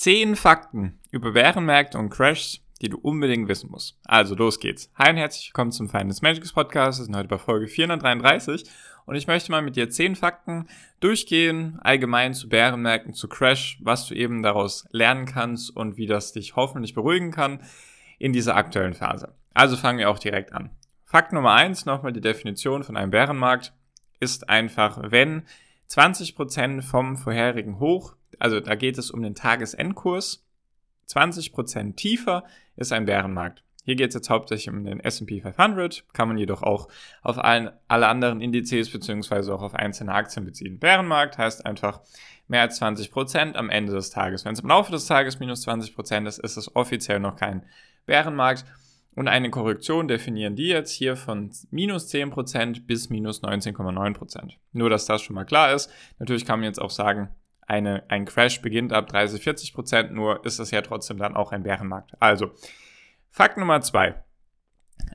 10 Fakten über Bärenmärkte und Crashs, die du unbedingt wissen musst. Also los geht's. Hi und herzlich willkommen zum Finance Magics Podcast. Wir sind heute bei Folge 433 und ich möchte mal mit dir 10 Fakten durchgehen, allgemein zu Bärenmärkten, zu Crash, was du eben daraus lernen kannst und wie das dich hoffentlich beruhigen kann in dieser aktuellen Phase. Also fangen wir auch direkt an. Fakt Nummer 1, nochmal die Definition von einem Bärenmarkt, ist einfach, wenn 20% vom vorherigen Hoch also da geht es um den Tagesendkurs. 20% tiefer ist ein Bärenmarkt. Hier geht es jetzt hauptsächlich um den S&P 500, kann man jedoch auch auf allen, alle anderen Indizes beziehungsweise auch auf einzelne Aktien beziehen. Bärenmarkt heißt einfach mehr als 20% am Ende des Tages. Wenn es im Laufe des Tages minus 20% ist, ist es offiziell noch kein Bärenmarkt. Und eine Korrektion definieren die jetzt hier von minus 10% bis minus 19,9%. Nur, dass das schon mal klar ist. Natürlich kann man jetzt auch sagen, eine, ein Crash beginnt ab 30, 40 Prozent, nur ist es ja trotzdem dann auch ein Bärenmarkt. Also, Fakt Nummer zwei.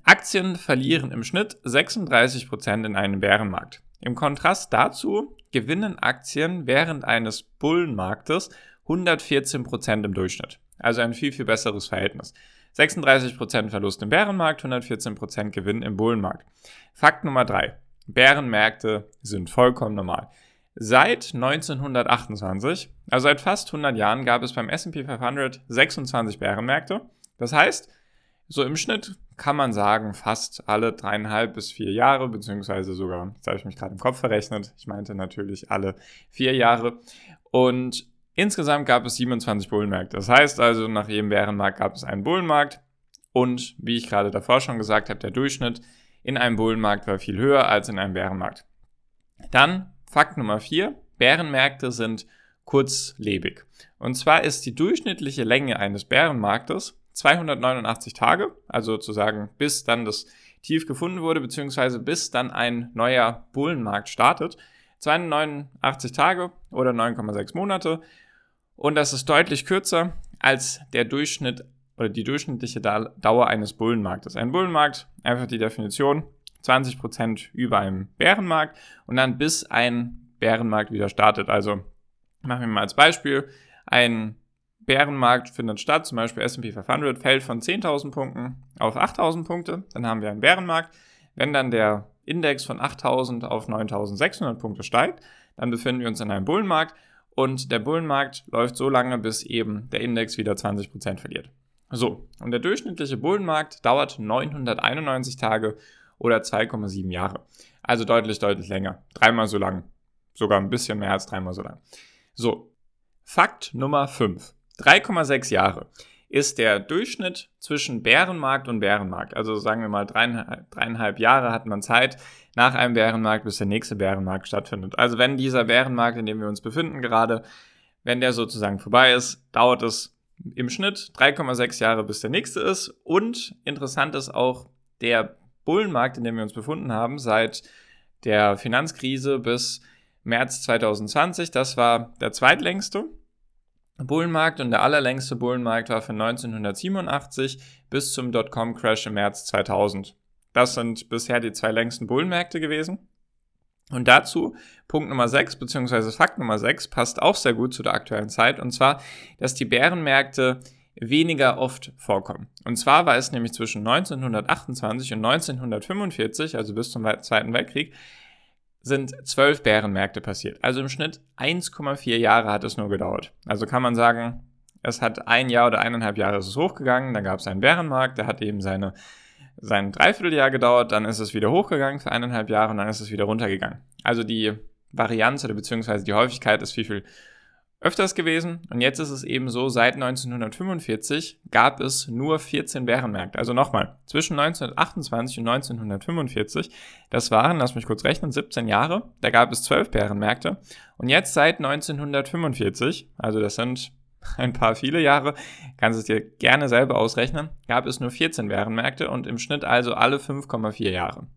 Aktien verlieren im Schnitt 36 Prozent in einem Bärenmarkt. Im Kontrast dazu gewinnen Aktien während eines Bullenmarktes 114 Prozent im Durchschnitt. Also ein viel, viel besseres Verhältnis. 36% Verlust im Bärenmarkt, 114% Gewinn im Bullenmarkt. Fakt Nummer drei: Bärenmärkte sind vollkommen normal. Seit 1928, also seit fast 100 Jahren, gab es beim S&P 500 26 Bärenmärkte. Das heißt, so im Schnitt kann man sagen, fast alle dreieinhalb bis vier Jahre, beziehungsweise sogar, jetzt habe ich mich gerade im Kopf verrechnet, ich meinte natürlich alle vier Jahre. Und insgesamt gab es 27 Bullenmärkte. Das heißt also, nach jedem Bärenmarkt gab es einen Bullenmarkt. Und wie ich gerade davor schon gesagt habe, der Durchschnitt in einem Bullenmarkt war viel höher als in einem Bärenmarkt. Dann Fakt Nummer 4. Bärenmärkte sind kurzlebig. Und zwar ist die durchschnittliche Länge eines Bärenmarktes 289 Tage, also sozusagen bis dann das Tief gefunden wurde, beziehungsweise bis dann ein neuer Bullenmarkt startet. 289 Tage oder 9,6 Monate. Und das ist deutlich kürzer als der Durchschnitt oder die durchschnittliche Dauer eines Bullenmarktes. Ein Bullenmarkt, einfach die Definition, 20% über einem Bärenmarkt und dann bis ein Bärenmarkt wieder startet. Also machen wir mal als Beispiel, ein Bärenmarkt findet statt, zum Beispiel S&P 500 fällt von 10.000 Punkten auf 8.000 Punkte, dann haben wir einen Bärenmarkt. Wenn dann der Index von 8.000 auf 9.600 Punkte steigt, dann befinden wir uns in einem Bullenmarkt und der Bullenmarkt läuft so lange, bis eben der Index wieder 20% verliert. So, und der durchschnittliche Bullenmarkt dauert 991 Tage oder 2,7 Jahre. Also deutlich, deutlich länger. Dreimal so lang. Sogar ein bisschen mehr als dreimal so lang. So, Fakt Nummer 5. 3,6 Jahre ist der Durchschnitt zwischen Bärenmarkt und Bärenmarkt. Also sagen wir mal dreieinhalb, dreieinhalb Jahre hat man Zeit nach einem Bärenmarkt, bis der nächste Bärenmarkt stattfindet. Also wenn dieser Bärenmarkt, in dem wir uns befinden gerade, wenn der sozusagen vorbei ist, dauert es im Schnitt 3,6 Jahre, bis der nächste ist. Und interessant ist auch, der Bullenmarkt, in dem wir uns befunden haben, seit der Finanzkrise bis März 2020. Das war der zweitlängste Bullenmarkt und der allerlängste Bullenmarkt war von 1987 bis zum Dotcom-Crash im März 2000. Das sind bisher die zwei längsten Bullenmärkte gewesen. Und dazu Punkt Nummer 6 beziehungsweise Fakt Nummer 6 passt auch sehr gut zu der aktuellen Zeit und zwar, dass die Bärenmärkte weniger oft vorkommen. Und zwar war es nämlich zwischen 1928 und 1945, also bis zum Zweiten Weltkrieg, sind zwölf Bärenmärkte passiert. Also im Schnitt 1,4 Jahre hat es nur gedauert. Also kann man sagen, es hat ein Jahr oder eineinhalb Jahre ist es hochgegangen, dann gab es einen Bärenmarkt, der hat eben seine, sein Dreivierteljahr gedauert, dann ist es wieder hochgegangen für eineinhalb Jahre und dann ist es wieder runtergegangen. Also die Varianz oder beziehungsweise die Häufigkeit ist viel, viel öfters gewesen. Und jetzt ist es eben so, seit 1945 gab es nur 14 Bärenmärkte. Also nochmal, zwischen 1928 und 1945, das waren, lass mich kurz rechnen, 17 Jahre, da gab es 12 Bärenmärkte. Und jetzt seit 1945, also das sind ein paar viele Jahre, kannst es dir gerne selber ausrechnen, gab es nur 14 Bärenmärkte und im Schnitt also alle 5,4 Jahre.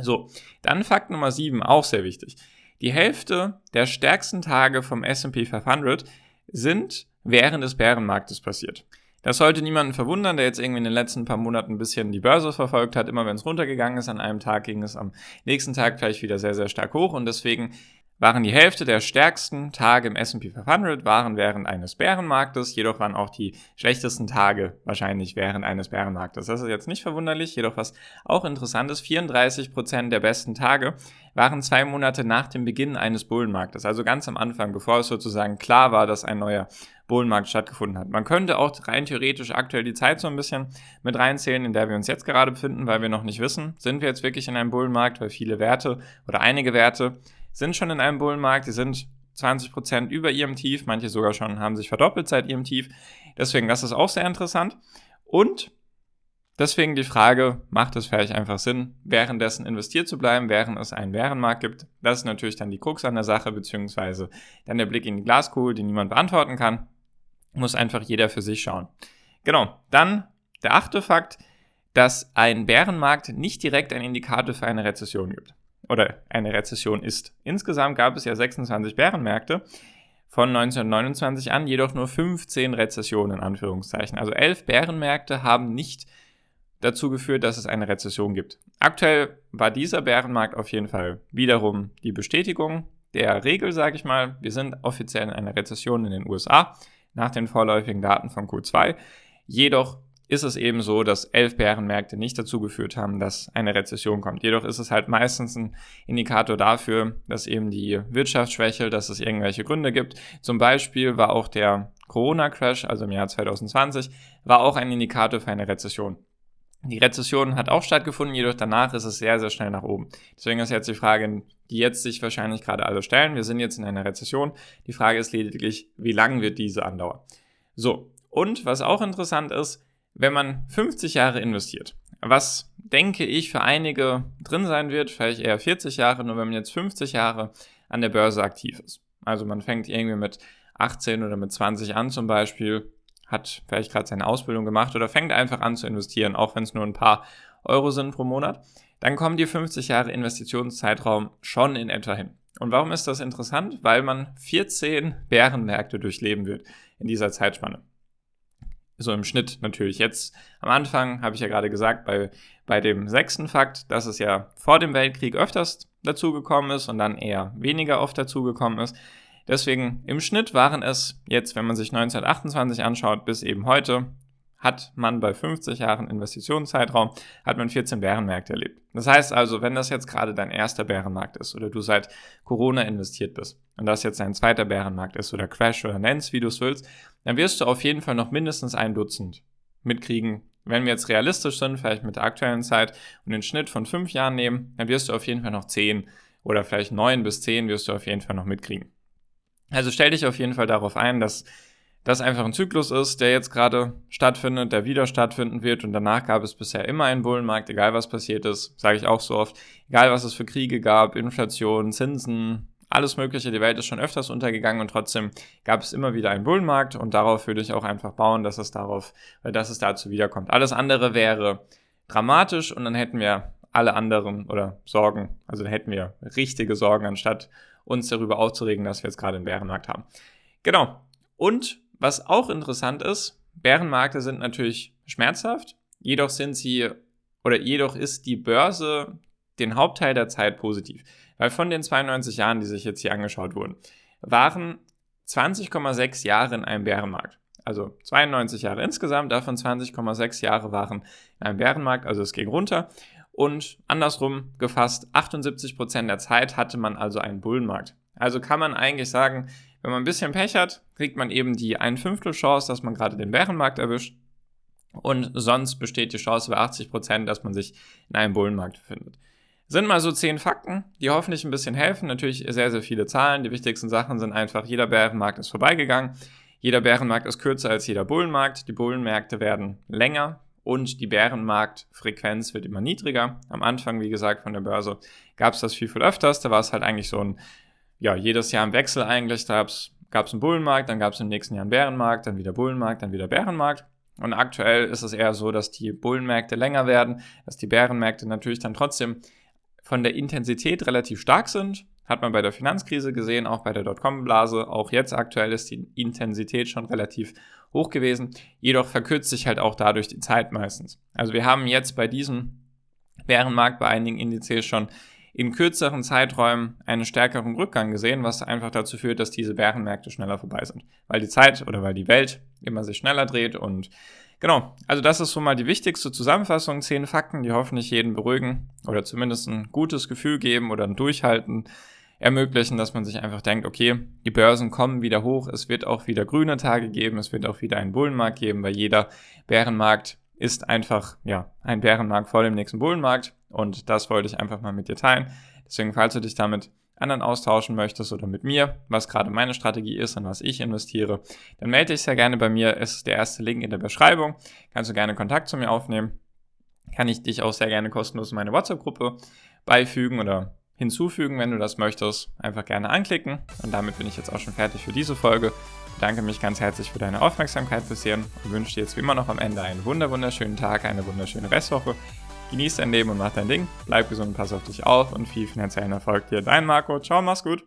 So, dann Fakt Nummer 7, auch sehr wichtig. Die Hälfte der stärksten Tage vom S&P 500 sind während des Bärenmarktes passiert. Das sollte niemanden verwundern, der jetzt irgendwie in den letzten paar Monaten ein bisschen die Börse verfolgt hat. Immer wenn es runtergegangen ist an einem Tag, ging es am nächsten Tag gleich wieder sehr, sehr stark hoch. Und deswegen waren die Hälfte der stärksten Tage im S&P 500 waren während eines Bärenmarktes, jedoch waren auch die schlechtesten Tage wahrscheinlich während eines Bärenmarktes. Das ist jetzt nicht verwunderlich, jedoch was auch interessant ist, 34% der besten Tage waren zwei Monate nach dem Beginn eines Bullenmarktes, also ganz am Anfang, bevor es sozusagen klar war, dass ein neuer Bullenmarkt stattgefunden hat. Man könnte auch rein theoretisch aktuell die Zeit so ein bisschen mit reinzählen, in der wir uns jetzt gerade befinden, weil wir noch nicht wissen, sind wir jetzt wirklich in einem Bullenmarkt, weil viele Werte oder einige Werte sind schon in einem Bullenmarkt, die sind 20% über ihrem Tief, manche sogar schon haben sich verdoppelt seit ihrem Tief. Deswegen, das ist auch sehr interessant. Und deswegen die Frage, macht es vielleicht einfach Sinn, währenddessen investiert zu bleiben, während es einen Bärenmarkt gibt? Das ist natürlich dann die Krux an der Sache, beziehungsweise dann der Blick in die Glaskugel, die niemand beantworten kann. Muss einfach jeder für sich schauen. Genau, dann der achte Fakt, dass ein Bärenmarkt nicht direkt ein Indikator für eine Rezession gibt oder eine Rezession ist. Insgesamt gab es ja 26 Bärenmärkte von 1929 an, jedoch nur 15 Rezessionen in Anführungszeichen. Also 11 Bärenmärkte haben nicht dazu geführt, dass es eine Rezession gibt. Aktuell war dieser Bärenmarkt auf jeden Fall wiederum die Bestätigung der Regel, sage ich mal. Wir sind offiziell in einer Rezession in den USA nach den vorläufigen Daten von Q2. Jedoch ist es eben so, dass elf Bärenmärkte nicht dazu geführt haben, dass eine Rezession kommt. Jedoch ist es halt meistens ein Indikator dafür, dass eben die Wirtschaft schwächelt, dass es irgendwelche Gründe gibt. Zum Beispiel war auch der Corona-Crash, also im Jahr 2020, war auch ein Indikator für eine Rezession. Die Rezession hat auch stattgefunden, jedoch danach ist es sehr, sehr schnell nach oben. Deswegen ist jetzt die Frage, die jetzt sich wahrscheinlich gerade alle stellen. Wir sind jetzt in einer Rezession. Die Frage ist lediglich, wie lang wird diese andauern? So. Und was auch interessant ist, wenn man 50 Jahre investiert, was denke ich für einige drin sein wird, vielleicht eher 40 Jahre, nur wenn man jetzt 50 Jahre an der Börse aktiv ist. Also man fängt irgendwie mit 18 oder mit 20 an zum Beispiel, hat vielleicht gerade seine Ausbildung gemacht oder fängt einfach an zu investieren, auch wenn es nur ein paar Euro sind pro Monat, dann kommen die 50 Jahre Investitionszeitraum schon in etwa hin. Und warum ist das interessant? Weil man 14 Bärenmärkte durchleben wird in dieser Zeitspanne so im Schnitt natürlich. Jetzt am Anfang habe ich ja gerade gesagt, bei, bei dem sechsten Fakt, dass es ja vor dem Weltkrieg öfters dazugekommen ist und dann eher weniger oft dazugekommen ist. Deswegen im Schnitt waren es jetzt, wenn man sich 1928 anschaut, bis eben heute, hat man bei 50 Jahren Investitionszeitraum, hat man 14 Bärenmärkte erlebt. Das heißt also, wenn das jetzt gerade dein erster Bärenmarkt ist oder du seit Corona investiert bist und das jetzt dein zweiter Bärenmarkt ist oder Crash oder nennst, wie du es willst, dann wirst du auf jeden Fall noch mindestens ein Dutzend mitkriegen. Wenn wir jetzt realistisch sind, vielleicht mit der aktuellen Zeit und den Schnitt von fünf Jahren nehmen, dann wirst du auf jeden Fall noch zehn oder vielleicht neun bis zehn wirst du auf jeden Fall noch mitkriegen. Also stell dich auf jeden Fall darauf ein, dass das einfach ein Zyklus ist, der jetzt gerade stattfindet, der wieder stattfinden wird und danach gab es bisher immer einen Bullenmarkt, egal was passiert ist, sage ich auch so oft, egal was es für Kriege gab, Inflation, Zinsen, alles Mögliche, die Welt ist schon öfters untergegangen und trotzdem gab es immer wieder einen Bullenmarkt und darauf würde ich auch einfach bauen, dass es darauf, dass es dazu wiederkommt. Alles andere wäre dramatisch und dann hätten wir alle anderen oder Sorgen, also dann hätten wir richtige Sorgen, anstatt uns darüber aufzuregen, dass wir jetzt gerade einen Bärenmarkt haben. Genau. Und was auch interessant ist, Bärenmärkte sind natürlich schmerzhaft, jedoch sind sie oder jedoch ist die Börse den Hauptteil der Zeit positiv. Weil von den 92 Jahren, die sich jetzt hier angeschaut wurden, waren 20,6 Jahre in einem Bärenmarkt. Also 92 Jahre insgesamt, davon 20,6 Jahre waren in einem Bärenmarkt, also es ging runter. Und andersrum gefasst, 78 Prozent der Zeit hatte man also einen Bullenmarkt. Also kann man eigentlich sagen, wenn man ein bisschen Pech hat, kriegt man eben die ein Fünftel Chance, dass man gerade den Bärenmarkt erwischt. Und sonst besteht die Chance bei 80%, Prozent, dass man sich in einem Bullenmarkt befindet. Sind mal so zehn Fakten, die hoffentlich ein bisschen helfen. Natürlich sehr, sehr viele Zahlen. Die wichtigsten Sachen sind einfach, jeder Bärenmarkt ist vorbeigegangen. Jeder Bärenmarkt ist kürzer als jeder Bullenmarkt. Die Bullenmärkte werden länger und die Bärenmarktfrequenz wird immer niedriger. Am Anfang, wie gesagt, von der Börse gab es das viel, viel öfters. Da war es halt eigentlich so ein ja, jedes Jahr im Wechsel eigentlich. Da gab es einen Bullenmarkt, dann gab es im nächsten Jahr einen Bärenmarkt, dann wieder Bullenmarkt, dann wieder Bärenmarkt. Und aktuell ist es eher so, dass die Bullenmärkte länger werden, dass die Bärenmärkte natürlich dann trotzdem von der Intensität relativ stark sind. Hat man bei der Finanzkrise gesehen, auch bei der Dotcom-Blase. Auch jetzt aktuell ist die Intensität schon relativ hoch gewesen. Jedoch verkürzt sich halt auch dadurch die Zeit meistens. Also wir haben jetzt bei diesem Bärenmarkt bei einigen Indizes schon in kürzeren Zeiträumen einen stärkeren Rückgang gesehen, was einfach dazu führt, dass diese Bärenmärkte schneller vorbei sind. Weil die Zeit oder weil die Welt immer sich schneller dreht und genau, also das ist so mal die wichtigste Zusammenfassung. Zehn Fakten, die hoffentlich jeden beruhigen oder zumindest ein gutes Gefühl geben oder ein Durchhalten ermöglichen, dass man sich einfach denkt, okay, die Börsen kommen wieder hoch, es wird auch wieder grüne Tage geben, es wird auch wieder einen Bullenmarkt geben, weil jeder Bärenmarkt ist einfach, ja, ein Bärenmarkt vor dem nächsten Bullenmarkt und das wollte ich einfach mal mit dir teilen. Deswegen, falls du dich damit anderen austauschen möchtest oder mit mir, was gerade meine Strategie ist und was ich investiere, dann melde dich sehr gerne bei mir. Es ist der erste Link in der Beschreibung. Kannst du gerne Kontakt zu mir aufnehmen. Kann ich dich auch sehr gerne kostenlos in meine WhatsApp-Gruppe beifügen oder hinzufügen, wenn du das möchtest. Einfach gerne anklicken. Und damit bin ich jetzt auch schon fertig für diese Folge. Ich bedanke mich ganz herzlich für deine Aufmerksamkeit bisher und wünsche dir jetzt wie immer noch am Ende einen wunderschönen Tag, eine wunderschöne Restwoche. Genieß dein Leben und mach dein Ding. Bleib gesund, pass auf dich auf und viel finanziellen Erfolg dir. Dein Marco. Ciao, mach's gut.